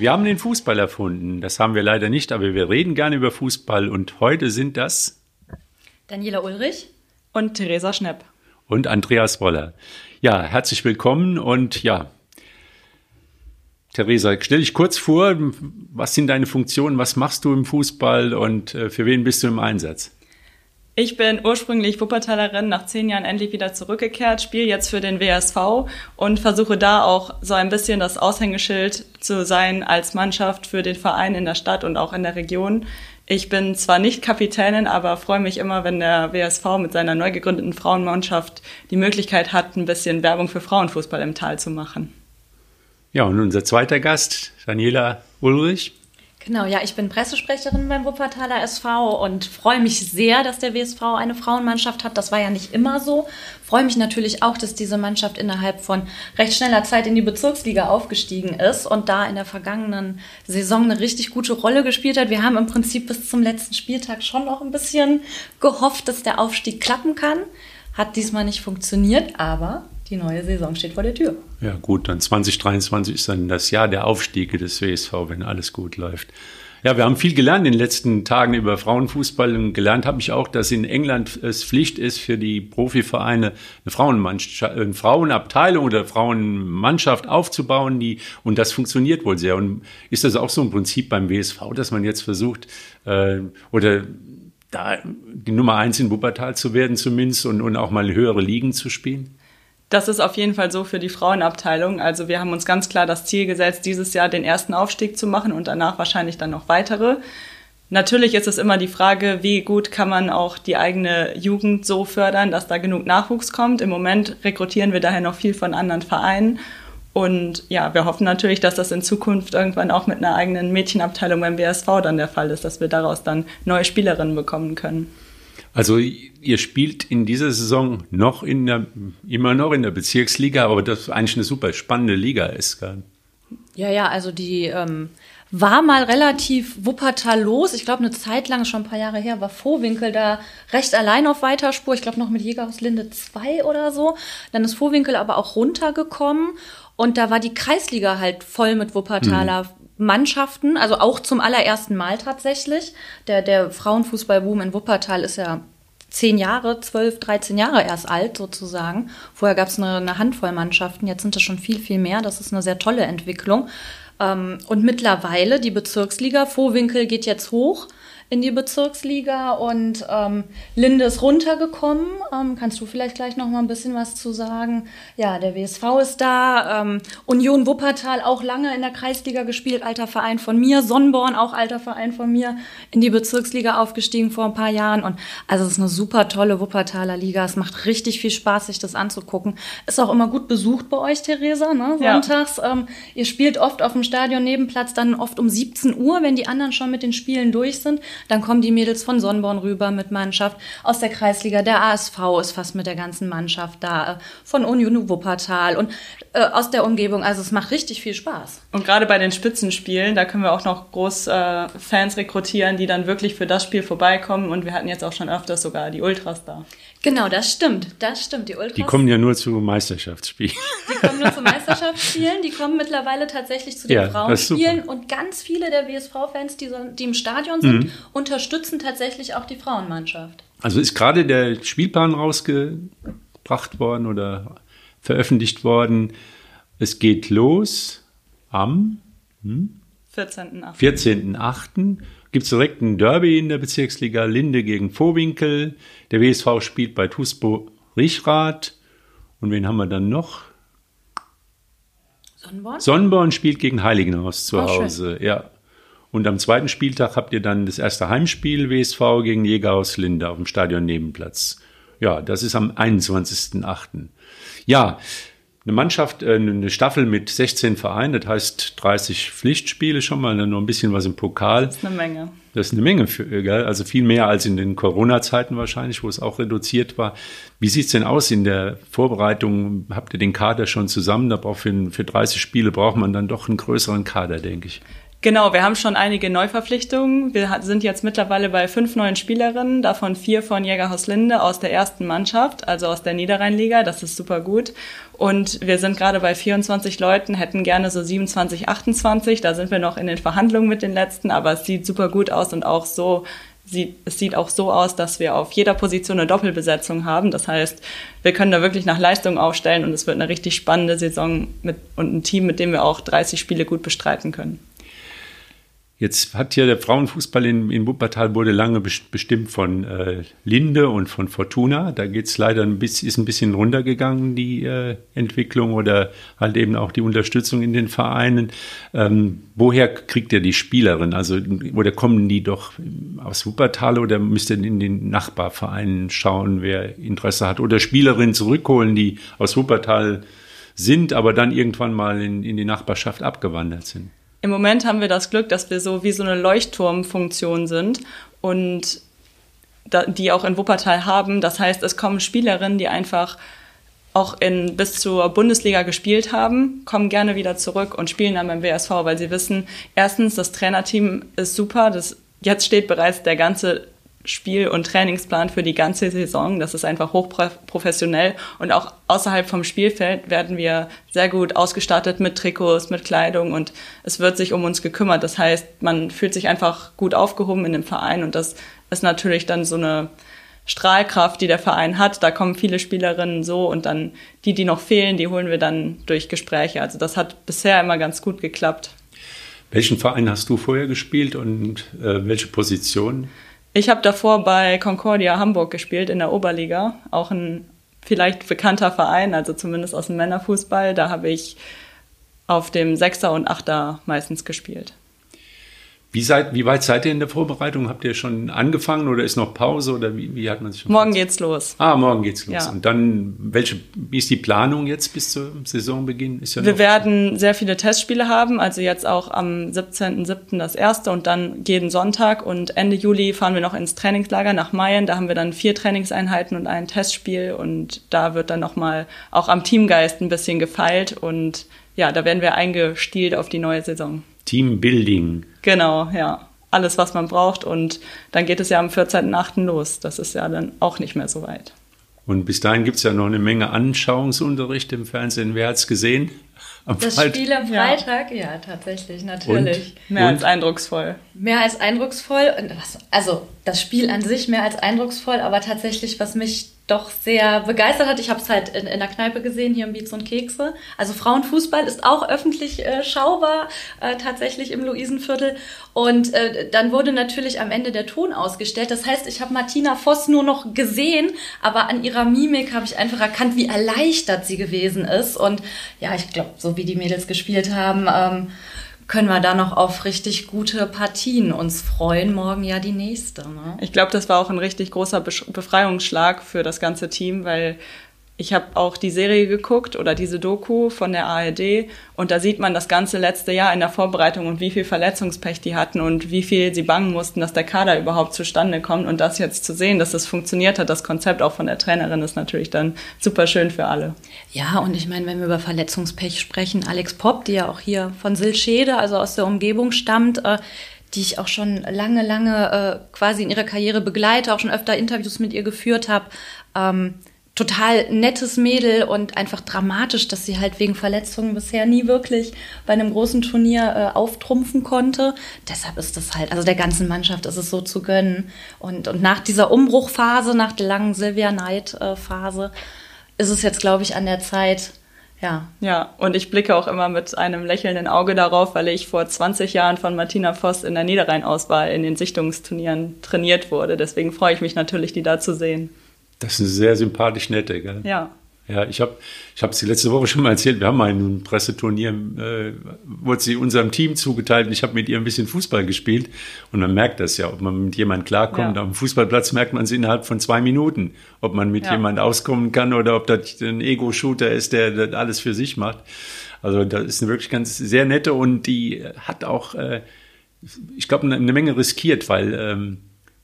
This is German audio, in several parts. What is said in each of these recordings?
Wir haben den Fußball erfunden. Das haben wir leider nicht, aber wir reden gerne über Fußball. Und heute sind das Daniela Ulrich und Theresa Schnepp und Andreas Woller. Ja, herzlich willkommen und ja, Theresa, stell dich kurz vor, was sind deine Funktionen, was machst du im Fußball und äh, für wen bist du im Einsatz? Ich bin ursprünglich Wuppertalerin, nach zehn Jahren endlich wieder zurückgekehrt, spiele jetzt für den WSV und versuche da auch so ein bisschen das Aushängeschild zu sein als Mannschaft für den Verein in der Stadt und auch in der Region. Ich bin zwar nicht Kapitänin, aber freue mich immer, wenn der WSV mit seiner neu gegründeten Frauenmannschaft die Möglichkeit hat, ein bisschen Werbung für Frauenfußball im Tal zu machen. Ja, und unser zweiter Gast, Daniela Ulrich. Genau, ja, ich bin Pressesprecherin beim Wuppertaler SV und freue mich sehr, dass der WSV eine Frauenmannschaft hat. Das war ja nicht immer so. Freue mich natürlich auch, dass diese Mannschaft innerhalb von recht schneller Zeit in die Bezirksliga aufgestiegen ist und da in der vergangenen Saison eine richtig gute Rolle gespielt hat. Wir haben im Prinzip bis zum letzten Spieltag schon noch ein bisschen gehofft, dass der Aufstieg klappen kann. Hat diesmal nicht funktioniert, aber die neue Saison steht vor der Tür. Ja, gut, dann 2023 ist dann das Jahr der Aufstiege des WSV, wenn alles gut läuft. Ja, wir haben viel gelernt in den letzten Tagen über Frauenfußball und gelernt habe ich auch, dass in England es Pflicht ist für die Profivereine eine Frauenmannschaft, eine Frauenabteilung oder Frauenmannschaft aufzubauen, die und das funktioniert wohl sehr. Und ist das auch so ein Prinzip beim WSV, dass man jetzt versucht äh, oder da die Nummer eins in Wuppertal zu werden zumindest und, und auch mal höhere Ligen zu spielen? Das ist auf jeden Fall so für die Frauenabteilung. Also wir haben uns ganz klar das Ziel gesetzt, dieses Jahr den ersten Aufstieg zu machen und danach wahrscheinlich dann noch weitere. Natürlich ist es immer die Frage, wie gut kann man auch die eigene Jugend so fördern, dass da genug Nachwuchs kommt. Im Moment rekrutieren wir daher noch viel von anderen Vereinen. Und ja, wir hoffen natürlich, dass das in Zukunft irgendwann auch mit einer eigenen Mädchenabteilung beim BSV dann der Fall ist, dass wir daraus dann neue Spielerinnen bekommen können. Also ihr spielt in dieser Saison noch in der, immer noch in der Bezirksliga, aber das eigentlich eine super spannende Liga ist. Ja, ja, also die ähm, war mal relativ Wuppertal los. Ich glaube, eine Zeit lang, schon ein paar Jahre her, war Vorwinkel da recht allein auf Weiterspur. Ich glaube, noch mit Jägerhaus Linde 2 oder so. Dann ist Vorwinkel aber auch runtergekommen. Und da war die Kreisliga halt voll mit Wuppertaler mhm. Mannschaften, also auch zum allerersten Mal tatsächlich. Der, der Frauenfußballboom in Wuppertal ist ja zehn Jahre, zwölf, dreizehn Jahre erst alt sozusagen. Vorher gab es eine, eine, Handvoll Mannschaften, jetzt sind es schon viel, viel mehr. Das ist eine sehr tolle Entwicklung. Ähm, und mittlerweile die Bezirksliga, Vohwinkel geht jetzt hoch in die Bezirksliga und ähm, Linde ist runtergekommen. Ähm, kannst du vielleicht gleich noch mal ein bisschen was zu sagen? Ja, der WSV ist da. Ähm, Union Wuppertal auch lange in der Kreisliga gespielt, alter Verein von mir. Sonnborn auch alter Verein von mir, in die Bezirksliga aufgestiegen vor ein paar Jahren. Und also es ist eine super tolle Wuppertaler Liga. Es macht richtig viel Spaß, sich das anzugucken. Ist auch immer gut besucht bei euch, Theresa, ne? sonntags. Ja. Ähm, ihr spielt oft auf dem Stadion Nebenplatz, dann oft um 17 Uhr, wenn die anderen schon mit den Spielen durch sind. Dann kommen die Mädels von Sonnborn rüber mit Mannschaft. Aus der Kreisliga, der ASV ist fast mit der ganzen Mannschaft da. Äh, von Union Wuppertal und äh, aus der Umgebung. Also es macht richtig viel Spaß. Und gerade bei den Spitzenspielen, da können wir auch noch groß äh, Fans rekrutieren, die dann wirklich für das Spiel vorbeikommen. Und wir hatten jetzt auch schon öfters sogar die Ultras da. Genau, das stimmt. Das stimmt. Die Ultras. Die kommen ja nur zu Meisterschaftsspielen. Die kommen nur zu Meisterschaftsspielen. Die kommen mittlerweile tatsächlich zu den ja, Frauenspielen. Und ganz viele der WSV-Fans, die, die, im Stadion sind, mhm. unterstützen tatsächlich auch die Frauenmannschaft. Also ist gerade der Spielplan rausgebracht worden oder veröffentlicht worden. Es geht los am hm? 14.8. 14.8. Gibt es direkt ein Derby in der Bezirksliga Linde gegen Vohwinkel. Der WSV spielt bei Tuspo Richrath. Und wen haben wir dann noch? Sonnenborn? Sonnenborn spielt gegen Heiligenhaus zu oh, Hause. Schön. Ja. Und am zweiten Spieltag habt ihr dann das erste Heimspiel WSV gegen Jägerhaus Linde auf dem Stadion Nebenplatz. Ja, das ist am 21.8. Ja, eine Mannschaft, äh, eine Staffel mit 16 Vereinen, das heißt 30 Pflichtspiele schon mal, dann noch ein bisschen was im Pokal. Das ist eine Menge. Das ist eine Menge, für, gell? also viel mehr als in den Corona-Zeiten wahrscheinlich, wo es auch reduziert war. Wie sieht's denn aus in der Vorbereitung? Habt ihr den Kader schon zusammen? Da braucht für, für 30 Spiele braucht man dann doch einen größeren Kader, denke ich. Genau, wir haben schon einige Neuverpflichtungen. Wir sind jetzt mittlerweile bei fünf neuen Spielerinnen, davon vier von Jägerhaus Linde aus der ersten Mannschaft, also aus der Niederrheinliga. Das ist super gut. Und wir sind gerade bei 24 Leuten, hätten gerne so 27, 28. Da sind wir noch in den Verhandlungen mit den letzten, aber es sieht super gut aus und auch so es sieht auch so aus, dass wir auf jeder Position eine Doppelbesetzung haben. Das heißt, wir können da wirklich nach Leistung aufstellen und es wird eine richtig spannende Saison mit, und ein Team, mit dem wir auch 30 Spiele gut bestreiten können. Jetzt hat ja der Frauenfußball in, in Wuppertal wurde lange bestimmt von äh, Linde und von Fortuna. Da geht's leider ein bisschen, ist ein bisschen runtergegangen, die äh, Entwicklung oder halt eben auch die Unterstützung in den Vereinen. Ähm, woher kriegt ihr die Spielerin? Also, oder kommen die doch aus Wuppertal oder müsst ihr in den Nachbarvereinen schauen, wer Interesse hat? Oder Spielerinnen zurückholen, die aus Wuppertal sind, aber dann irgendwann mal in, in die Nachbarschaft abgewandert sind? Im Moment haben wir das Glück, dass wir so wie so eine Leuchtturmfunktion sind und die auch in Wuppertal haben. Das heißt, es kommen Spielerinnen, die einfach auch in, bis zur Bundesliga gespielt haben, kommen gerne wieder zurück und spielen dann beim WSV, weil sie wissen, erstens, das Trainerteam ist super, das, jetzt steht bereits der ganze Spiel- und Trainingsplan für die ganze Saison. Das ist einfach hochprofessionell. Und auch außerhalb vom Spielfeld werden wir sehr gut ausgestattet mit Trikots, mit Kleidung und es wird sich um uns gekümmert. Das heißt, man fühlt sich einfach gut aufgehoben in dem Verein und das ist natürlich dann so eine Strahlkraft, die der Verein hat. Da kommen viele Spielerinnen so und dann die, die noch fehlen, die holen wir dann durch Gespräche. Also das hat bisher immer ganz gut geklappt. Welchen Verein hast du vorher gespielt und äh, welche Position? Ich habe davor bei Concordia Hamburg gespielt in der Oberliga, auch ein vielleicht bekannter Verein, also zumindest aus dem Männerfußball. Da habe ich auf dem Sechser und Achter meistens gespielt. Wie, seid, wie weit seid ihr in der Vorbereitung? Habt ihr schon angefangen oder ist noch Pause oder wie, wie hat man sich Morgen geht's los. Ah, morgen geht's los. Ja. Und dann, welche, wie ist die Planung jetzt bis zum Saisonbeginn? Ist ja Wir werden sehr viele Testspiele haben, also jetzt auch am 17.07. das erste und dann jeden Sonntag und Ende Juli fahren wir noch ins Trainingslager nach Mayen. Da haben wir dann vier Trainingseinheiten und ein Testspiel und da wird dann nochmal auch am Teamgeist ein bisschen gefeilt und ja, da werden wir eingestielt auf die neue Saison. Teambuilding. Genau, ja. Alles, was man braucht. Und dann geht es ja am 14.8. los. Das ist ja dann auch nicht mehr so weit. Und bis dahin gibt es ja noch eine Menge Anschauungsunterricht im Fernsehen. Wer hat es gesehen? Am das Freitag? Spiel am Freitag, ja, ja tatsächlich, natürlich. Und? Mehr und? als eindrucksvoll. Mehr als eindrucksvoll. Also das Spiel an sich mehr als eindrucksvoll, aber tatsächlich, was mich doch sehr begeistert hat. Ich habe es halt in, in der Kneipe gesehen, hier im Beats und Kekse. Also Frauenfußball ist auch öffentlich äh, schaubar, äh, tatsächlich im Luisenviertel. Und äh, dann wurde natürlich am Ende der Ton ausgestellt. Das heißt, ich habe Martina Voss nur noch gesehen, aber an ihrer Mimik habe ich einfach erkannt, wie erleichtert sie gewesen ist. Und ja, ich glaube, so wie die Mädels gespielt haben, ähm, können wir da noch auf richtig gute Partien uns freuen. Morgen ja die nächste. Ne? Ich glaube, das war auch ein richtig großer Befreiungsschlag für das ganze Team, weil ich habe auch die Serie geguckt oder diese Doku von der ARD und da sieht man das ganze letzte Jahr in der Vorbereitung und wie viel Verletzungspech die hatten und wie viel sie bangen mussten, dass der Kader überhaupt zustande kommt und das jetzt zu sehen, dass das funktioniert hat, das Konzept auch von der Trainerin ist natürlich dann super schön für alle. Ja, und ich meine, wenn wir über Verletzungspech sprechen, Alex Popp, die ja auch hier von Silschede, also aus der Umgebung stammt, äh, die ich auch schon lange, lange äh, quasi in ihrer Karriere begleite, auch schon öfter Interviews mit ihr geführt habe. Ähm, total nettes Mädel und einfach dramatisch, dass sie halt wegen Verletzungen bisher nie wirklich bei einem großen Turnier äh, auftrumpfen konnte. Deshalb ist das halt, also der ganzen Mannschaft ist es so zu gönnen. Und, und nach dieser Umbruchphase, nach der langen Sylvia Knight-Phase, äh, ist es jetzt, glaube ich, an der Zeit, ja. Ja, und ich blicke auch immer mit einem lächelnden Auge darauf, weil ich vor 20 Jahren von Martina Voss in der Niederrhein-Auswahl in den Sichtungsturnieren trainiert wurde. Deswegen freue ich mich natürlich, die da zu sehen. Das ist eine sehr sympathisch nette, gell? Ja. Ja, ich habe ich es die letzte Woche schon mal erzählt. Wir haben ein Presseturnier, äh, wurde sie unserem Team zugeteilt und ich habe mit ihr ein bisschen Fußball gespielt. Und man merkt das ja, ob man mit jemand klarkommt. Ja. Am Fußballplatz merkt man es innerhalb von zwei Minuten, ob man mit ja. jemand auskommen kann oder ob das ein Ego-Shooter ist, der das alles für sich macht. Also das ist eine wirklich ganz sehr nette und die hat auch, äh, ich glaube, eine, eine Menge riskiert, weil ähm,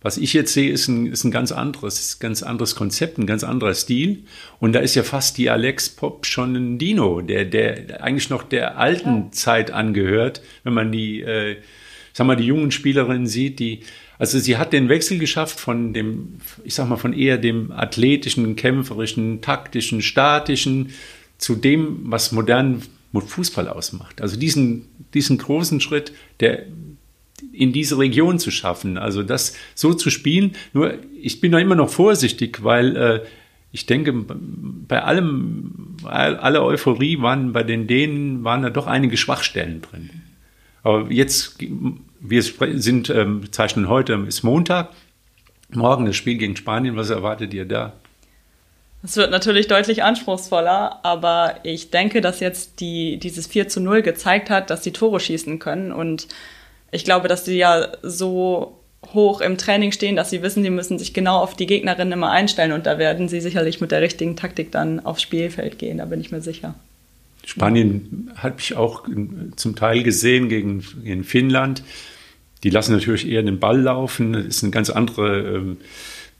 Was ich jetzt sehe, ist ein, ist ein ganz anderes, ganz anderes Konzept, ein ganz anderer Stil. Und da ist ja fast die Alex Pop schon ein Dino, der, der eigentlich noch der alten ja. Zeit angehört, wenn man die, äh, sag mal, die jungen Spielerinnen sieht, die, also sie hat den Wechsel geschafft von dem, ich sag mal, von eher dem athletischen, kämpferischen, taktischen, statischen zu dem, was modernen Fußball ausmacht. Also diesen, diesen großen Schritt, der in diese Region zu schaffen. Also das so zu spielen. Nur ich bin da immer noch vorsichtig, weil äh, ich denke, bei allem, alle Euphorie waren bei den Dänen waren da doch einige Schwachstellen drin. Aber jetzt, wir sind, ähm, zeichnen heute, ist Montag, morgen das Spiel gegen Spanien. Was erwartet ihr da? Es wird natürlich deutlich anspruchsvoller, aber ich denke, dass jetzt die, dieses 4 zu 0 gezeigt hat, dass sie Tore schießen können und ich glaube, dass die ja so hoch im Training stehen, dass sie wissen, die müssen sich genau auf die Gegnerin immer einstellen und da werden sie sicherlich mit der richtigen Taktik dann aufs Spielfeld gehen, da bin ich mir sicher. Spanien habe ich auch zum Teil gesehen gegen, gegen Finnland. Die lassen natürlich eher den Ball laufen. Das ist ein ganz, andere, ähm,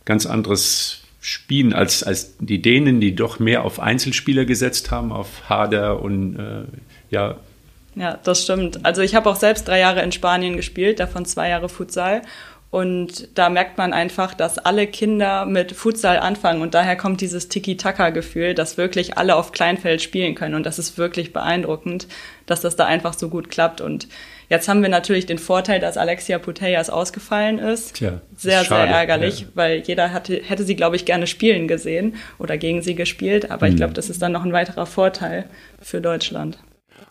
ganz anderes Spielen als, als die Dänen, die doch mehr auf Einzelspieler gesetzt haben, auf Hader und äh, ja, ja, das stimmt. Also ich habe auch selbst drei Jahre in Spanien gespielt, davon zwei Jahre Futsal. Und da merkt man einfach, dass alle Kinder mit Futsal anfangen und daher kommt dieses Tiki-Taka-Gefühl, dass wirklich alle auf Kleinfeld spielen können und das ist wirklich beeindruckend, dass das da einfach so gut klappt und jetzt haben wir natürlich den Vorteil, dass Alexia Putellas ausgefallen ist. Tja, sehr, ist sehr ärgerlich, ja. weil jeder hatte, hätte sie, glaube ich, gerne spielen gesehen oder gegen sie gespielt, aber mhm. ich glaube, das ist dann noch ein weiterer Vorteil für Deutschland.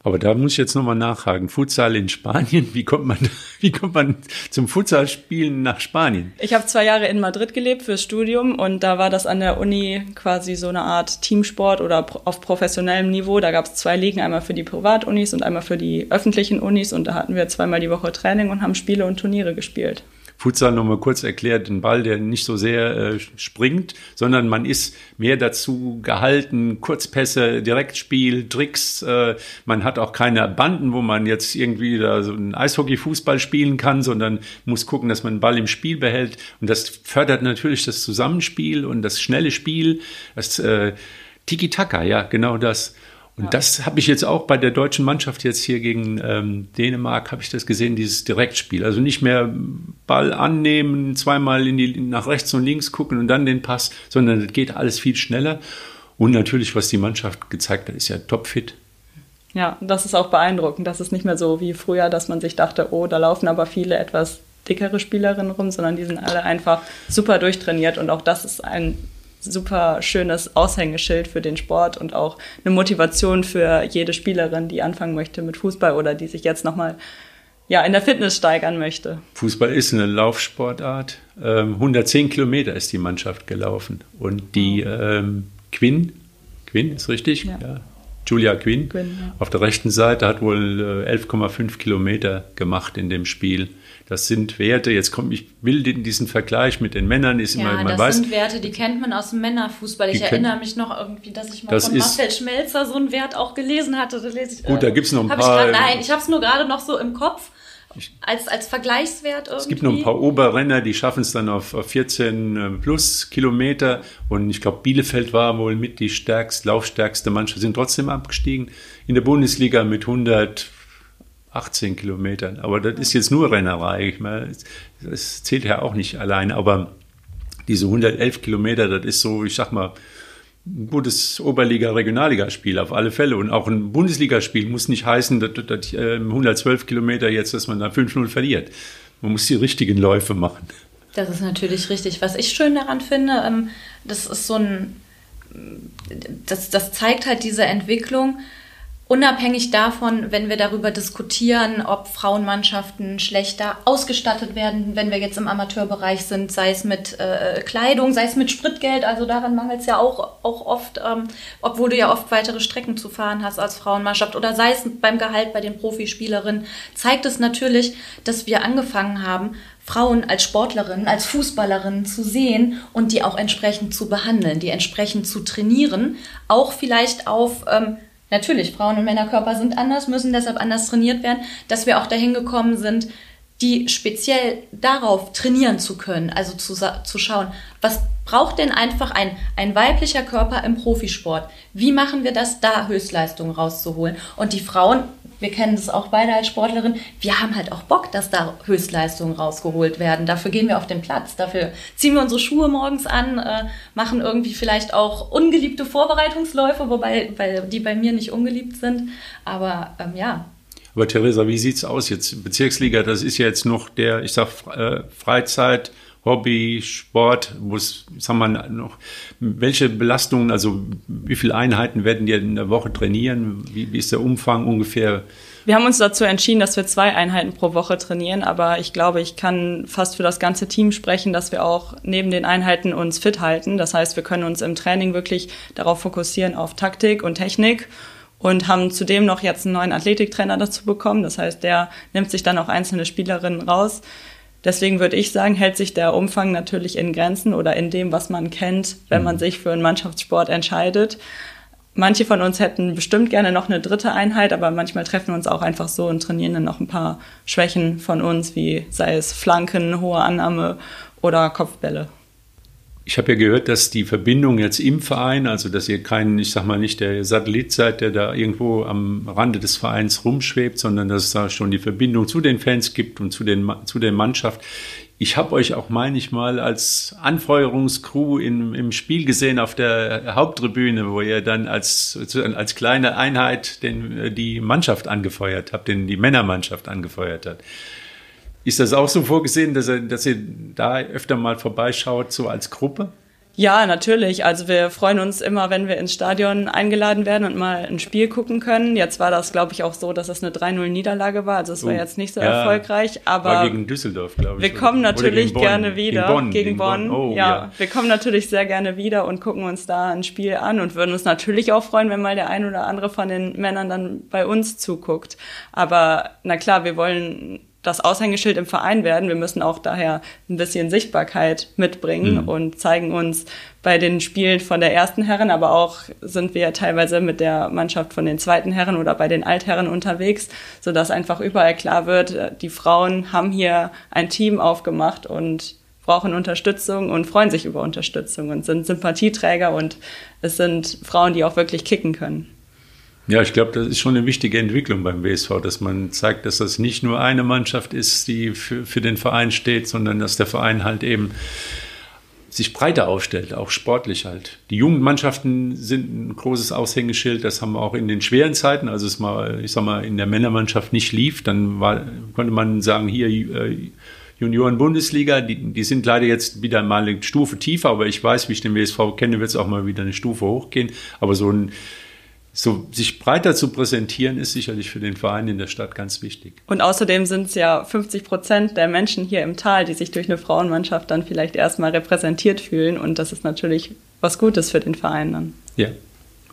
Aber da muss ich jetzt nochmal nachhaken. Futsal in Spanien, wie kommt man, wie kommt man zum Futsalspielen nach Spanien? Ich habe zwei Jahre in Madrid gelebt fürs Studium und da war das an der Uni quasi so eine Art Teamsport oder auf professionellem Niveau. Da gab es zwei Ligen, einmal für die Privatunis und einmal für die öffentlichen Unis und da hatten wir zweimal die Woche Training und haben Spiele und Turniere gespielt. Futsal nochmal kurz erklärt, ein Ball, der nicht so sehr äh, springt, sondern man ist mehr dazu gehalten, Kurzpässe, Direktspiel, Tricks. Äh, man hat auch keine Banden, wo man jetzt irgendwie da so ein Eishockey-Fußball spielen kann, sondern muss gucken, dass man den Ball im Spiel behält. Und das fördert natürlich das Zusammenspiel und das schnelle Spiel, das äh, Tiki-Taka, ja, genau das. Und ja. das habe ich jetzt auch bei der deutschen Mannschaft jetzt hier gegen ähm, Dänemark, habe ich das gesehen, dieses Direktspiel. Also nicht mehr Ball annehmen, zweimal in die, nach rechts und links gucken und dann den Pass, sondern es geht alles viel schneller. Und natürlich, was die Mannschaft gezeigt hat, ist ja topfit. Ja, das ist auch beeindruckend. Das ist nicht mehr so wie früher, dass man sich dachte, oh, da laufen aber viele etwas dickere Spielerinnen rum, sondern die sind alle einfach super durchtrainiert. Und auch das ist ein super schönes Aushängeschild für den Sport und auch eine Motivation für jede Spielerin, die anfangen möchte mit Fußball oder die sich jetzt nochmal ja, in der Fitness steigern möchte. Fußball ist eine Laufsportart. 110 ähm, Kilometer ist die Mannschaft gelaufen. Und die ähm, Quinn, Quinn ist richtig? Ja. ja. Julia Quinn, Quinn ja. auf der rechten Seite hat wohl 11,5 äh, Kilometer gemacht in dem Spiel. Das sind Werte, jetzt kommt, ich will diesen Vergleich mit den Männern, ist ja, immer, man das weiß. sind Werte, die kennt man aus dem Männerfußball. Ich erinnere mich noch irgendwie, dass ich mal das von Marcel Schmelzer so einen Wert auch gelesen hatte. Ich, gut, da gibt es noch ein paar. Ich grad, nein, ich habe es nur gerade noch so im Kopf. Als, als Vergleichswert irgendwie. Es gibt noch ein paar Oberrenner, die schaffen es dann auf, auf 14 äh, plus Kilometer. Und ich glaube, Bielefeld war wohl mit die stärkste, laufstärkste Mannschaft, sind trotzdem abgestiegen. In der Bundesliga mit 100, 18 Kilometern. Aber das ist jetzt nur Rennerei. Ich meine, das zählt ja auch nicht allein. Aber diese 111 Kilometer, das ist so, ich sag mal, ein gutes Oberliga-Regionalligaspiel auf alle Fälle. Und auch ein Bundesligaspiel muss nicht heißen, dass, dass 112 ähm, Kilometer jetzt, dass man da 5-0 verliert. Man muss die richtigen Läufe machen. Das ist natürlich richtig. Was ich schön daran finde, ähm, das ist so ein, das, das zeigt halt diese Entwicklung, Unabhängig davon, wenn wir darüber diskutieren, ob Frauenmannschaften schlechter ausgestattet werden, wenn wir jetzt im Amateurbereich sind, sei es mit äh, Kleidung, sei es mit Spritgeld, also daran mangelt es ja auch, auch oft, ähm, obwohl du ja oft weitere Strecken zu fahren hast als Frauenmannschaft, oder sei es beim Gehalt bei den Profispielerinnen, zeigt es natürlich, dass wir angefangen haben, Frauen als Sportlerinnen, als Fußballerinnen zu sehen und die auch entsprechend zu behandeln, die entsprechend zu trainieren, auch vielleicht auf ähm, Natürlich, Frauen- und Männerkörper sind anders, müssen deshalb anders trainiert werden, dass wir auch dahin gekommen sind, die speziell darauf trainieren zu können, also zu, zu schauen, was braucht denn einfach ein, ein weiblicher Körper im Profisport? Wie machen wir das, da Höchstleistungen rauszuholen? Und die Frauen, wir kennen das auch beide als Sportlerin, wir haben halt auch Bock, dass da Höchstleistungen rausgeholt werden. Dafür gehen wir auf den Platz, dafür ziehen wir unsere Schuhe morgens an, äh, machen irgendwie vielleicht auch ungeliebte Vorbereitungsläufe, wobei weil die bei mir nicht ungeliebt sind. Aber ähm, ja, aber Theresa, wie sieht's aus jetzt? Bezirksliga, das ist ja jetzt noch der, ich sag, äh, Freizeit, Hobby, Sport, wo es, sagen wir noch, welche Belastungen, also wie viele Einheiten werden die in der Woche trainieren? Wie, wie ist der Umfang ungefähr? Wir haben uns dazu entschieden, dass wir zwei Einheiten pro Woche trainieren, aber ich glaube, ich kann fast für das ganze Team sprechen, dass wir auch neben den Einheiten uns fit halten. Das heißt, wir können uns im Training wirklich darauf fokussieren auf Taktik und Technik und haben zudem noch jetzt einen neuen Athletiktrainer dazu bekommen. Das heißt, der nimmt sich dann auch einzelne Spielerinnen raus. Deswegen würde ich sagen, hält sich der Umfang natürlich in Grenzen oder in dem, was man kennt, wenn man mhm. sich für einen Mannschaftssport entscheidet. Manche von uns hätten bestimmt gerne noch eine dritte Einheit, aber manchmal treffen wir uns auch einfach so und trainieren dann noch ein paar Schwächen von uns, wie sei es Flanken, hohe Annahme oder Kopfbälle. Ich habe ja gehört, dass die Verbindung jetzt im Verein, also dass ihr kein, ich sag mal nicht der Satellit seid, der da irgendwo am Rande des Vereins rumschwebt, sondern dass es da schon die Verbindung zu den Fans gibt und zu, den, zu der Mannschaft. Ich habe euch auch, meine ich mal, als Anfeuerungscrew in, im Spiel gesehen auf der Haupttribüne, wo ihr dann als, als kleine Einheit den, die Mannschaft angefeuert habt, den, die Männermannschaft angefeuert habt. Ist das auch so vorgesehen, dass, er, dass ihr da öfter mal vorbeischaut, so als Gruppe? Ja, natürlich. Also wir freuen uns immer, wenn wir ins Stadion eingeladen werden und mal ein Spiel gucken können. Jetzt war das, glaube ich, auch so, dass es eine 3-0-Niederlage war. Also es war oh, jetzt nicht so ja, erfolgreich. Aber war gegen Düsseldorf, glaube ich. Wir kommen natürlich gerne wieder. Gegen Bonn. Gegen Bonn. Oh, ja. ja. Wir kommen natürlich sehr gerne wieder und gucken uns da ein Spiel an und würden uns natürlich auch freuen, wenn mal der ein oder andere von den Männern dann bei uns zuguckt. Aber na klar, wir wollen das Aushängeschild im Verein werden. Wir müssen auch daher ein bisschen Sichtbarkeit mitbringen mhm. und zeigen uns bei den Spielen von der ersten Herren, aber auch sind wir teilweise mit der Mannschaft von den zweiten Herren oder bei den Altherren unterwegs, so dass einfach überall klar wird, die Frauen haben hier ein Team aufgemacht und brauchen Unterstützung und freuen sich über Unterstützung und sind Sympathieträger und es sind Frauen, die auch wirklich kicken können. Ja, ich glaube, das ist schon eine wichtige Entwicklung beim WSV, dass man zeigt, dass das nicht nur eine Mannschaft ist, die für, für den Verein steht, sondern dass der Verein halt eben sich breiter aufstellt, auch sportlich halt. Die jungen Mannschaften sind ein großes Aushängeschild, das haben wir auch in den schweren Zeiten, als es mal, ich sag mal, in der Männermannschaft nicht lief, dann war, konnte man sagen, hier äh, Junioren-Bundesliga, die, die sind leider jetzt wieder mal eine Stufe tiefer, aber ich weiß, wie ich den WSV kenne, wird es auch mal wieder eine Stufe hochgehen, aber so ein so sich breiter zu präsentieren, ist sicherlich für den Verein in der Stadt ganz wichtig. Und außerdem sind es ja 50 Prozent der Menschen hier im Tal, die sich durch eine Frauenmannschaft dann vielleicht erstmal repräsentiert fühlen. Und das ist natürlich was Gutes für den Verein dann. Ja.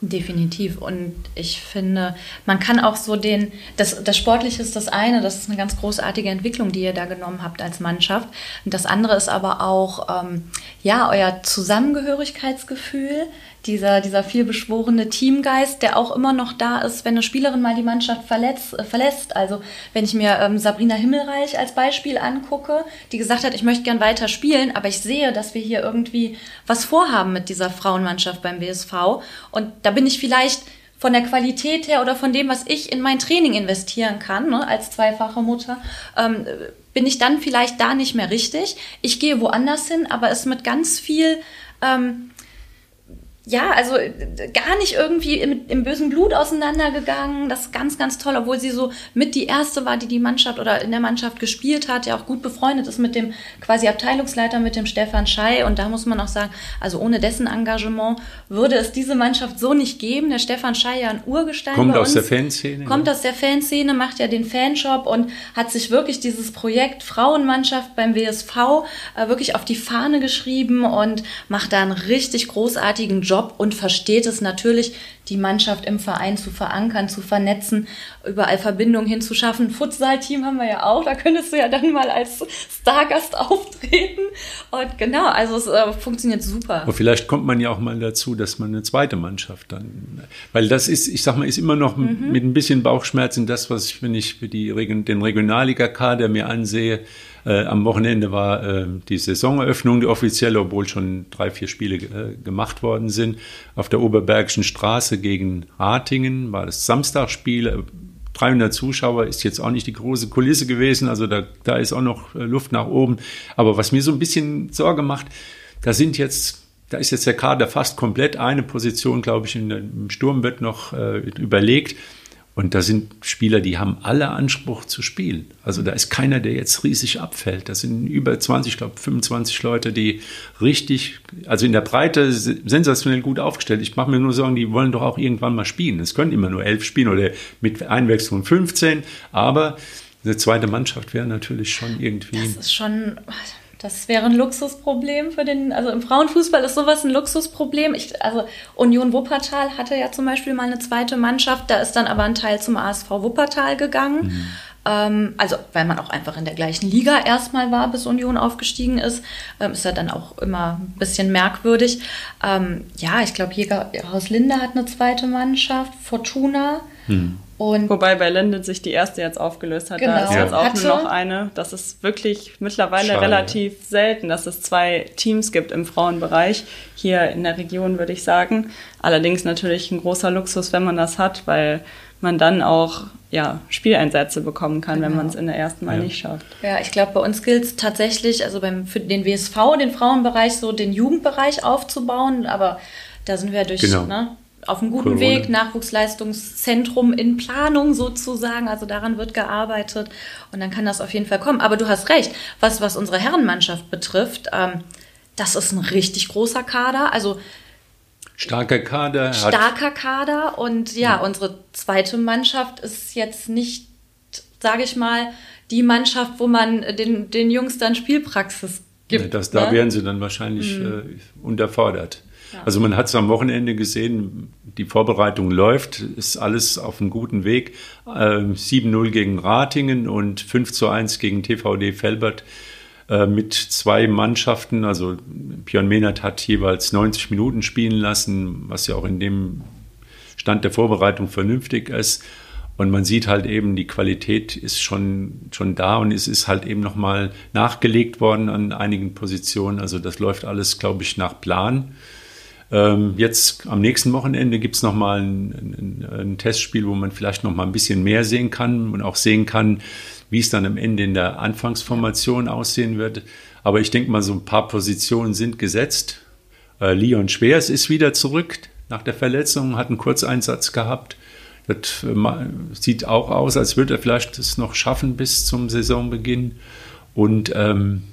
Definitiv. Und ich finde, man kann auch so den, das, das Sportliche ist das eine, das ist eine ganz großartige Entwicklung, die ihr da genommen habt als Mannschaft. Und das andere ist aber auch, ähm, ja, euer Zusammengehörigkeitsgefühl, dieser, dieser vielbeschworene Teamgeist, der auch immer noch da ist, wenn eine Spielerin mal die Mannschaft verletzt, äh, verlässt. Also wenn ich mir ähm, Sabrina Himmelreich als Beispiel angucke, die gesagt hat, ich möchte gern weiter spielen, aber ich sehe, dass wir hier irgendwie was vorhaben mit dieser Frauenmannschaft beim BSV. Und da bin ich vielleicht von der Qualität her oder von dem, was ich in mein Training investieren kann, ne, als zweifache Mutter, ähm, bin ich dann vielleicht da nicht mehr richtig. Ich gehe woanders hin, aber es mit ganz viel ähm, ja, also äh, gar nicht irgendwie im, im, bösen Blut auseinandergegangen. Das ist ganz, ganz toll, obwohl sie so mit die erste war, die die Mannschaft oder in der Mannschaft gespielt hat, ja auch gut befreundet ist mit dem quasi Abteilungsleiter, mit dem Stefan Schei. Und da muss man auch sagen, also ohne dessen Engagement würde es diese Mannschaft so nicht geben. Der Stefan Schei ja ein Urgestein Kommt aus der Fanszene. Kommt ja. aus der Fanszene, macht ja den Fanshop und hat sich wirklich dieses Projekt Frauenmannschaft beim WSV äh, wirklich auf die Fahne geschrieben und macht da einen richtig großartigen Job Job und versteht es natürlich, die Mannschaft im Verein zu verankern, zu vernetzen, überall Verbindungen hinzuschaffen. Futsal-Team haben wir ja auch, da könntest du ja dann mal als Stargast auftreten. Und genau, also es äh, funktioniert super. Aber vielleicht kommt man ja auch mal dazu, dass man eine zweite Mannschaft dann, weil das ist, ich sag mal, ist immer noch mhm. mit ein bisschen Bauchschmerzen das, was ich, wenn ich für die, den Regionalliga-Kader mir ansehe, äh, am Wochenende war äh, die Saisoneröffnung, die offizielle, obwohl schon drei, vier Spiele äh, gemacht worden sind. Auf der Oberbergischen Straße gegen Ratingen war das Samstagspiel. 300 Zuschauer ist jetzt auch nicht die große Kulisse gewesen, also da, da ist auch noch äh, Luft nach oben. Aber was mir so ein bisschen Sorge macht, da sind jetzt da ist jetzt der Kader fast komplett. Eine Position, glaube ich, im Sturm wird noch äh, überlegt. Und da sind Spieler, die haben alle Anspruch zu spielen. Also da ist keiner, der jetzt riesig abfällt. Das sind über 20, ich glaube 25 Leute, die richtig, also in der Breite sensationell gut aufgestellt. Ich mache mir nur Sorgen, die wollen doch auch irgendwann mal spielen. Es können immer nur elf spielen oder mit Einwechslung 15. Aber eine zweite Mannschaft wäre natürlich schon irgendwie. Das ist schon das wäre ein Luxusproblem für den, also im Frauenfußball ist sowas ein Luxusproblem. Ich, also Union Wuppertal hatte ja zum Beispiel mal eine zweite Mannschaft, da ist dann aber ein Teil zum ASV Wuppertal gegangen. Mhm. Ähm, also weil man auch einfach in der gleichen Liga erstmal war, bis Union aufgestiegen ist, ähm, ist ja dann auch immer ein bisschen merkwürdig. Ähm, ja, ich glaube, Jägerhaus Linde hat eine zweite Mannschaft, Fortuna. Und Wobei bei Lendet sich die erste jetzt aufgelöst hat. Genau. Da ist jetzt auch Hatte. nur noch eine. Das ist wirklich mittlerweile Schade. relativ selten, dass es zwei Teams gibt im Frauenbereich. Hier in der Region würde ich sagen. Allerdings natürlich ein großer Luxus, wenn man das hat, weil man dann auch ja, Spieleinsätze bekommen kann, genau. wenn man es in der ersten Mal ja. nicht schafft. Ja, ich glaube, bei uns gilt es tatsächlich, also beim, für den WSV, den Frauenbereich, so den Jugendbereich aufzubauen. Aber da sind wir durch genau. ne, auf einem guten Corona. Weg, Nachwuchsleistungszentrum in Planung sozusagen. Also daran wird gearbeitet und dann kann das auf jeden Fall kommen. Aber du hast recht, was, was unsere Herrenmannschaft betrifft, ähm, das ist ein richtig großer Kader. Also starker Kader. Starker Kader und ja, ja, unsere zweite Mannschaft ist jetzt nicht, sage ich mal, die Mannschaft, wo man den, den Jungs dann Spielpraxis gibt. Das, da ne? wären sie dann wahrscheinlich mhm. äh, unterfordert. Also man hat es am Wochenende gesehen, die Vorbereitung läuft, ist alles auf einem guten Weg. Äh, 7-0 gegen Ratingen und 5 1 gegen TVD Felbert äh, mit zwei Mannschaften. Also Björn Mehnert hat jeweils 90 Minuten spielen lassen, was ja auch in dem Stand der Vorbereitung vernünftig ist. Und man sieht halt eben, die Qualität ist schon, schon da und es ist halt eben nochmal nachgelegt worden an einigen Positionen. Also das läuft alles, glaube ich, nach Plan. Ähm, jetzt am nächsten Wochenende gibt es nochmal ein, ein, ein Testspiel, wo man vielleicht nochmal ein bisschen mehr sehen kann und auch sehen kann, wie es dann am Ende in der Anfangsformation aussehen wird. Aber ich denke mal, so ein paar Positionen sind gesetzt. Äh, Leon Schwers ist wieder zurück nach der Verletzung, hat einen Kurzeinsatz gehabt. Das äh, sieht auch aus, als würde er vielleicht es noch schaffen bis zum Saisonbeginn. Und ähm,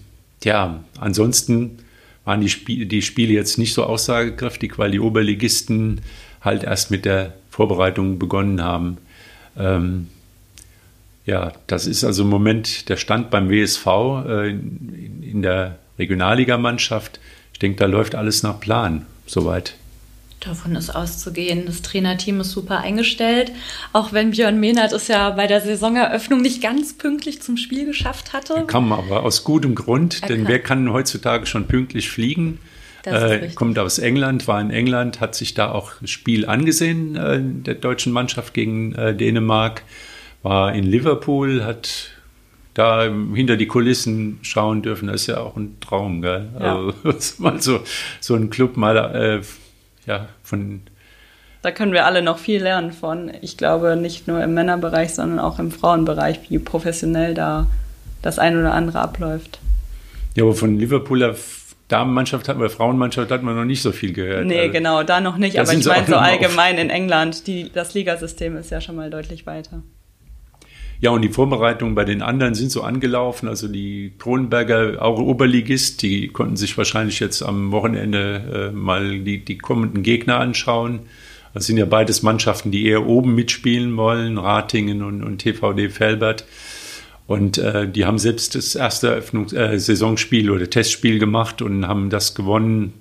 ja, ansonsten waren die, Spiel, die Spiele jetzt nicht so aussagekräftig, weil die Oberligisten halt erst mit der Vorbereitung begonnen haben. Ähm, ja, das ist also im Moment der Stand beim WSV äh, in, in der Regionalligamannschaft. Ich denke, da läuft alles nach Plan soweit. Davon ist auszugehen. Das Trainerteam ist super eingestellt. Auch wenn Björn Mehnert es ja bei der Saisoneröffnung nicht ganz pünktlich zum Spiel geschafft hatte. Er kam aber aus gutem Grund, er denn kann. wer kann heutzutage schon pünktlich fliegen? Äh, kommt aus England, war in England, hat sich da auch das Spiel angesehen, äh, der deutschen Mannschaft gegen äh, Dänemark, war in Liverpool, hat da hinter die Kulissen schauen dürfen. Das ist ja auch ein Traum, gell? Ja. Also, mal so, so ein Club mal äh, ja, von. Da können wir alle noch viel lernen von. Ich glaube, nicht nur im Männerbereich, sondern auch im Frauenbereich, wie professionell da das ein oder andere abläuft. Ja, aber von Liverpooler Damenmannschaft hat man, Frauenmannschaft hat man noch nicht so viel gehört. Nee, also, genau, da noch nicht. Aber ich meine so allgemein in England, die, das Ligasystem ist ja schon mal deutlich weiter. Ja, und die Vorbereitungen bei den anderen sind so angelaufen. Also die Kronenberger, auch Oberligist, die konnten sich wahrscheinlich jetzt am Wochenende äh, mal die, die kommenden Gegner anschauen. Das sind ja beides Mannschaften, die eher oben mitspielen wollen, Ratingen und, und TVD Felbert. Und äh, die haben selbst das erste Eröffnungs äh, Saisonspiel oder Testspiel gemacht und haben das gewonnen.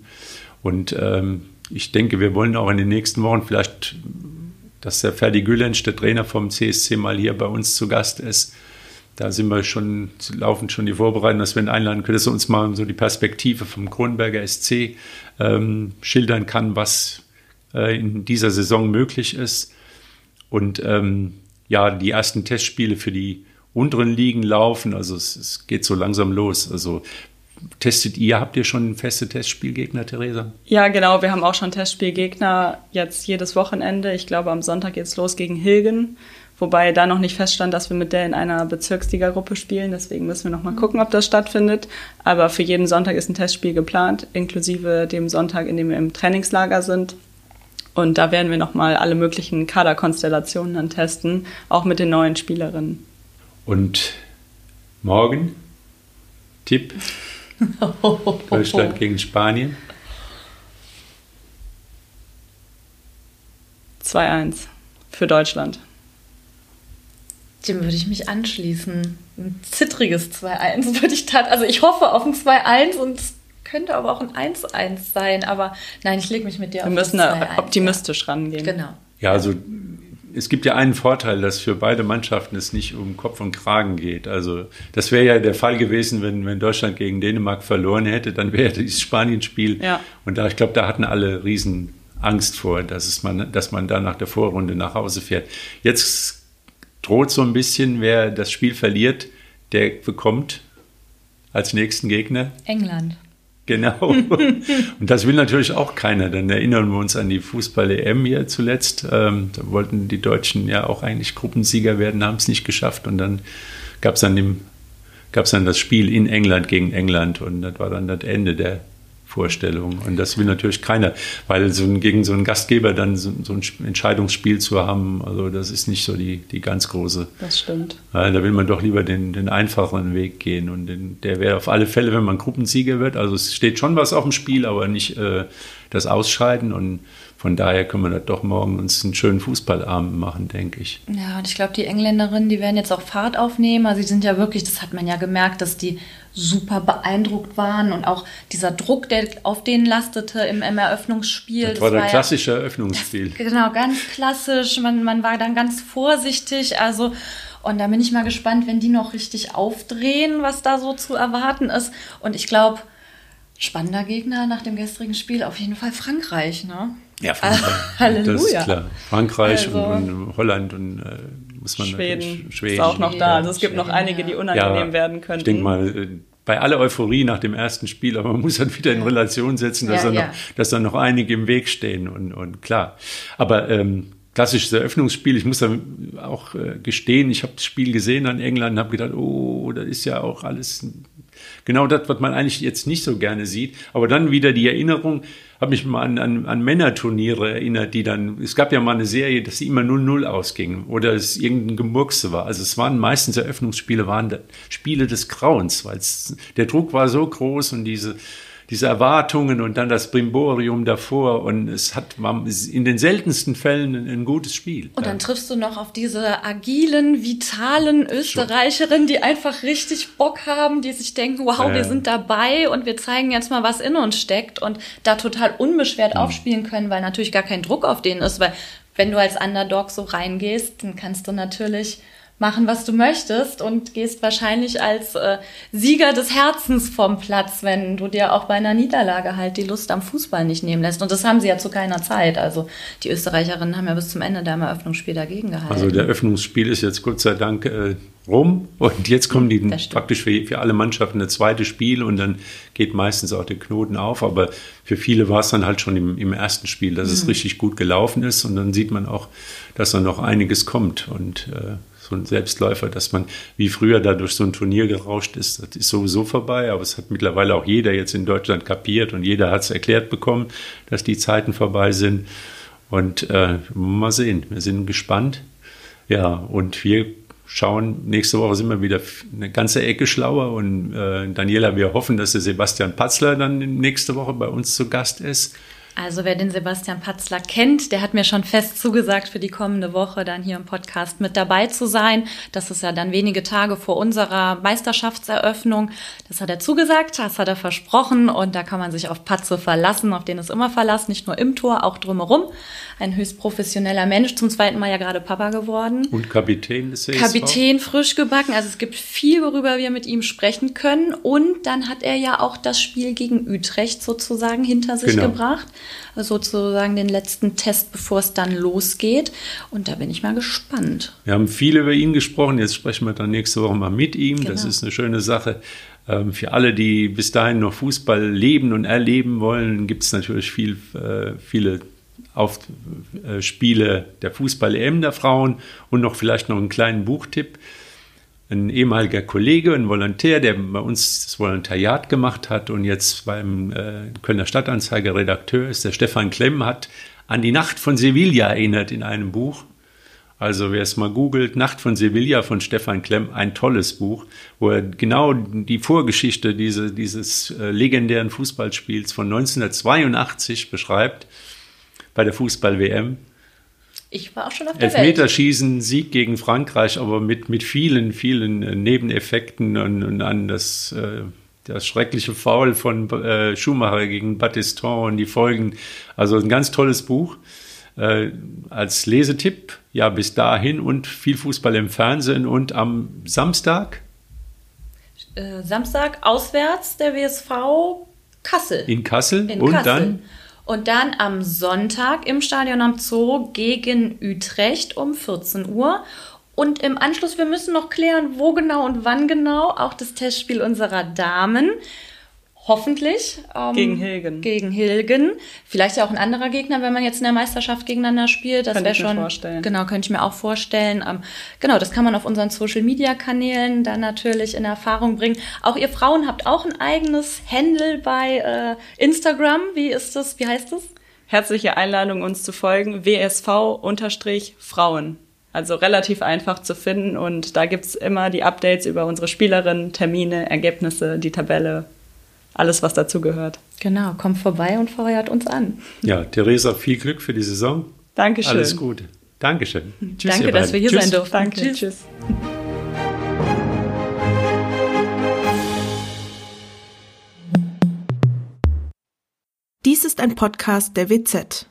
Und ähm, ich denke, wir wollen auch in den nächsten Wochen vielleicht, dass der Ferdi Gülensch, der Trainer vom CSC, mal hier bei uns zu Gast ist. Da sind wir schon, laufen schon die Vorbereitungen, dass wir ihn einladen können, dass er uns mal so die Perspektive vom Kronberger SC ähm, schildern kann, was äh, in dieser Saison möglich ist. Und ähm, ja, die ersten Testspiele für die unteren Ligen laufen. Also es, es, geht so langsam los. Also testet ihr, habt ihr schon feste Testspielgegner, Theresa? Ja, genau. Wir haben auch schon Testspielgegner jetzt jedes Wochenende. Ich glaube, am Sonntag geht es los gegen Hilgen. Wobei da noch nicht feststand, dass wir mit der in einer Bezirksliga-Gruppe spielen. Deswegen müssen wir noch mal gucken, ob das stattfindet. Aber für jeden Sonntag ist ein Testspiel geplant, inklusive dem Sonntag, in dem wir im Trainingslager sind. Und da werden wir noch mal alle möglichen Kaderkonstellationen dann testen, auch mit den neuen Spielerinnen. Und morgen Tipp Deutschland gegen Spanien. 2-1 für Deutschland. Dem würde ich mich anschließen. Ein zittriges 2-1 würde ich tatsächlich. Also ich hoffe auf ein 2-1 und es könnte aber auch ein 1-1 sein. Aber nein, ich lege mich mit dir Wir auf. Wir müssen optimistisch ja. rangehen. Genau. Ja, also es gibt ja einen Vorteil, dass für beide Mannschaften es nicht um Kopf und Kragen geht. Also das wäre ja der Fall gewesen, wenn, wenn Deutschland gegen Dänemark verloren hätte, dann wäre dieses Spanienspiel. Ja. Und da, ich glaube, da hatten alle riesen Angst vor, dass, es man, dass man da nach der Vorrunde nach Hause fährt. Jetzt droht so ein bisschen, wer das Spiel verliert, der bekommt als nächsten Gegner England. Genau. Und das will natürlich auch keiner. Dann erinnern wir uns an die Fußball-EM hier zuletzt. Ähm, da wollten die Deutschen ja auch eigentlich Gruppensieger werden, haben es nicht geschafft. Und dann gab es dann, dann das Spiel in England gegen England. Und das war dann das Ende der Vorstellung. Und das will natürlich keiner, weil so ein, gegen so einen Gastgeber dann so, so, ein Entscheidungsspiel zu haben, also das ist nicht so die, die ganz große. Das stimmt. Ja, da will man doch lieber den, den einfacheren Weg gehen. Und den, der wäre auf alle Fälle, wenn man Gruppensieger wird. Also es steht schon was auf dem Spiel, aber nicht äh, das Ausscheiden. Und von daher können wir das doch morgen uns einen schönen Fußballabend machen, denke ich. Ja, und ich glaube, die Engländerinnen, die werden jetzt auch Fahrt aufnehmen. Also sie sind ja wirklich, das hat man ja gemerkt, dass die super beeindruckt waren und auch dieser Druck, der auf denen lastete im, im Eröffnungsspiel. Das, das war der klassische Eröffnungsspiel. Genau, ganz klassisch. Man, man war dann ganz vorsichtig. Also und da bin ich mal gespannt, wenn die noch richtig aufdrehen, was da so zu erwarten ist. Und ich glaube, spannender Gegner nach dem gestrigen Spiel auf jeden Fall Frankreich, ne? Ja, Frankreich. Halleluja. Das ist klar. Frankreich also, und, und, Holland und äh, muss man Schweden, Schweden ist auch noch da. Also es gibt Schweden, noch einige, die unangenehm ja, werden können. Ich denke mal, äh, bei aller Euphorie nach dem ersten Spiel, aber man muss dann wieder in Relation setzen, dass, ja, da, noch, dass da noch einige im Weg stehen und, und klar. Aber ähm, klassisches Eröffnungsspiel. Ich muss da auch äh, gestehen, ich habe das Spiel gesehen an England und habe gedacht, oh, da ist ja auch alles genau das, was man eigentlich jetzt nicht so gerne sieht. Aber dann wieder die Erinnerung, habe mich mal an, an, an Männerturniere erinnert, die dann, es gab ja mal eine Serie, dass sie immer 0-0 ausgingen oder es irgendein Gemurkse war. Also es waren meistens Eröffnungsspiele, waren Spiele des Grauens, weil der Druck war so groß und diese diese Erwartungen und dann das Brimborium davor und es hat in den seltensten Fällen ein, gutes Spiel. Und dann triffst du noch auf diese agilen, vitalen Österreicherinnen, die einfach richtig Bock haben, die sich denken, wow, ja. wir sind dabei und wir zeigen jetzt mal, was in uns steckt und da total unbeschwert mhm. aufspielen können, weil natürlich gar kein Druck auf denen ist, weil wenn du als Underdog so reingehst, dann kannst du natürlich machen, was du möchtest und gehst wahrscheinlich als äh, Sieger des Herzens vom Platz, wenn du dir auch bei einer Niederlage halt die Lust am Fußball nicht nehmen lässt. Und das haben sie ja zu keiner Zeit. Also die Österreicherinnen haben ja bis zum Ende da im Eröffnungsspiel dagegen gehalten. Also der Eröffnungsspiel ist jetzt Gott sei Dank äh, rum und jetzt kommen die praktisch für, für alle Mannschaften ein zweites Spiel und dann geht meistens auch der Knoten auf. Aber für viele war es dann halt schon im, im ersten Spiel, dass mhm. es richtig gut gelaufen ist und dann sieht man auch, dass da noch einiges kommt und äh, so ein Selbstläufer, dass man wie früher da durch so ein Turnier gerauscht ist, das ist sowieso vorbei, aber es hat mittlerweile auch jeder jetzt in Deutschland kapiert und jeder hat es erklärt bekommen, dass die Zeiten vorbei sind. Und äh, mal sehen, wir sind gespannt. Ja, und wir schauen, nächste Woche sind wir wieder eine ganze Ecke schlauer und äh, Daniela, wir hoffen, dass der Sebastian Patzler dann nächste Woche bei uns zu Gast ist. Also wer den Sebastian Patzler kennt, der hat mir schon fest zugesagt, für die kommende Woche dann hier im Podcast mit dabei zu sein. Das ist ja dann wenige Tage vor unserer Meisterschaftseröffnung. Das hat er zugesagt, das hat er versprochen und da kann man sich auf Patze verlassen, auf den ist immer Verlass, nicht nur im Tor, auch drumherum. Ein höchst professioneller Mensch, zum zweiten Mal ja gerade Papa geworden. Und Kapitän des CSV. Kapitän frisch gebacken, also es gibt viel, worüber wir mit ihm sprechen können und dann hat er ja auch das Spiel gegen Utrecht sozusagen hinter sich genau. gebracht sozusagen den letzten Test, bevor es dann losgeht. Und da bin ich mal gespannt. Wir haben viel über ihn gesprochen. Jetzt sprechen wir dann nächste Woche mal mit ihm. Genau. Das ist eine schöne Sache. Ähm, für alle, die bis dahin noch Fußball leben und erleben wollen, gibt es natürlich viel, äh, viele auf äh, Spiele der Fußball-EM der Frauen und noch vielleicht noch einen kleinen Buchtipp ein ehemaliger Kollege, ein Volontär, der bei uns das Volontariat gemacht hat und jetzt beim äh, Kölner Stadtanzeiger Redakteur ist, der Stefan Klemm, hat an die Nacht von Sevilla erinnert in einem Buch. Also wer es mal googelt, Nacht von Sevilla von Stefan Klemm, ein tolles Buch, wo er genau die Vorgeschichte diese, dieses äh, legendären Fußballspiels von 1982 beschreibt bei der Fußball-WM. Ich war auch schon auf der Elfmeterschießen, Sieg gegen Frankreich, aber mit, mit vielen, vielen äh, Nebeneffekten und, und an das, äh, das schreckliche Foul von äh, Schumacher gegen Battiston und die Folgen. Also ein ganz tolles Buch. Äh, als Lesetipp, ja, bis dahin und viel Fußball im Fernsehen und am Samstag? Samstag auswärts der WSV Kassel. In Kassel In und Kassel. dann? Und dann am Sonntag im Stadion am Zoo gegen Utrecht um 14 Uhr. Und im Anschluss, wir müssen noch klären, wo genau und wann genau, auch das Testspiel unserer Damen. Hoffentlich. Ähm, gegen Hilgen. Gegen Hilgen. Vielleicht ja auch ein anderer Gegner, wenn man jetzt in der Meisterschaft gegeneinander spielt. Das wäre schon. Vorstellen. Genau, könnte ich mir auch vorstellen. Ähm, genau, das kann man auf unseren Social Media Kanälen dann natürlich in Erfahrung bringen. Auch ihr Frauen habt auch ein eigenes Handle bei äh, Instagram. Wie ist das? Wie heißt das? Herzliche Einladung, uns zu folgen. WSV-Frauen. Also relativ einfach zu finden und da gibt's immer die Updates über unsere Spielerinnen, Termine, Ergebnisse, die Tabelle alles, was dazu gehört. Genau, kommt vorbei und feuert uns an. Ja, Theresa, viel Glück für die Saison. Dankeschön. Alles Gute. Dankeschön. Tschüss, Danke, dass wir hier tschüss. sein durften. Danke, tschüss. tschüss. Dies ist ein Podcast der WZ.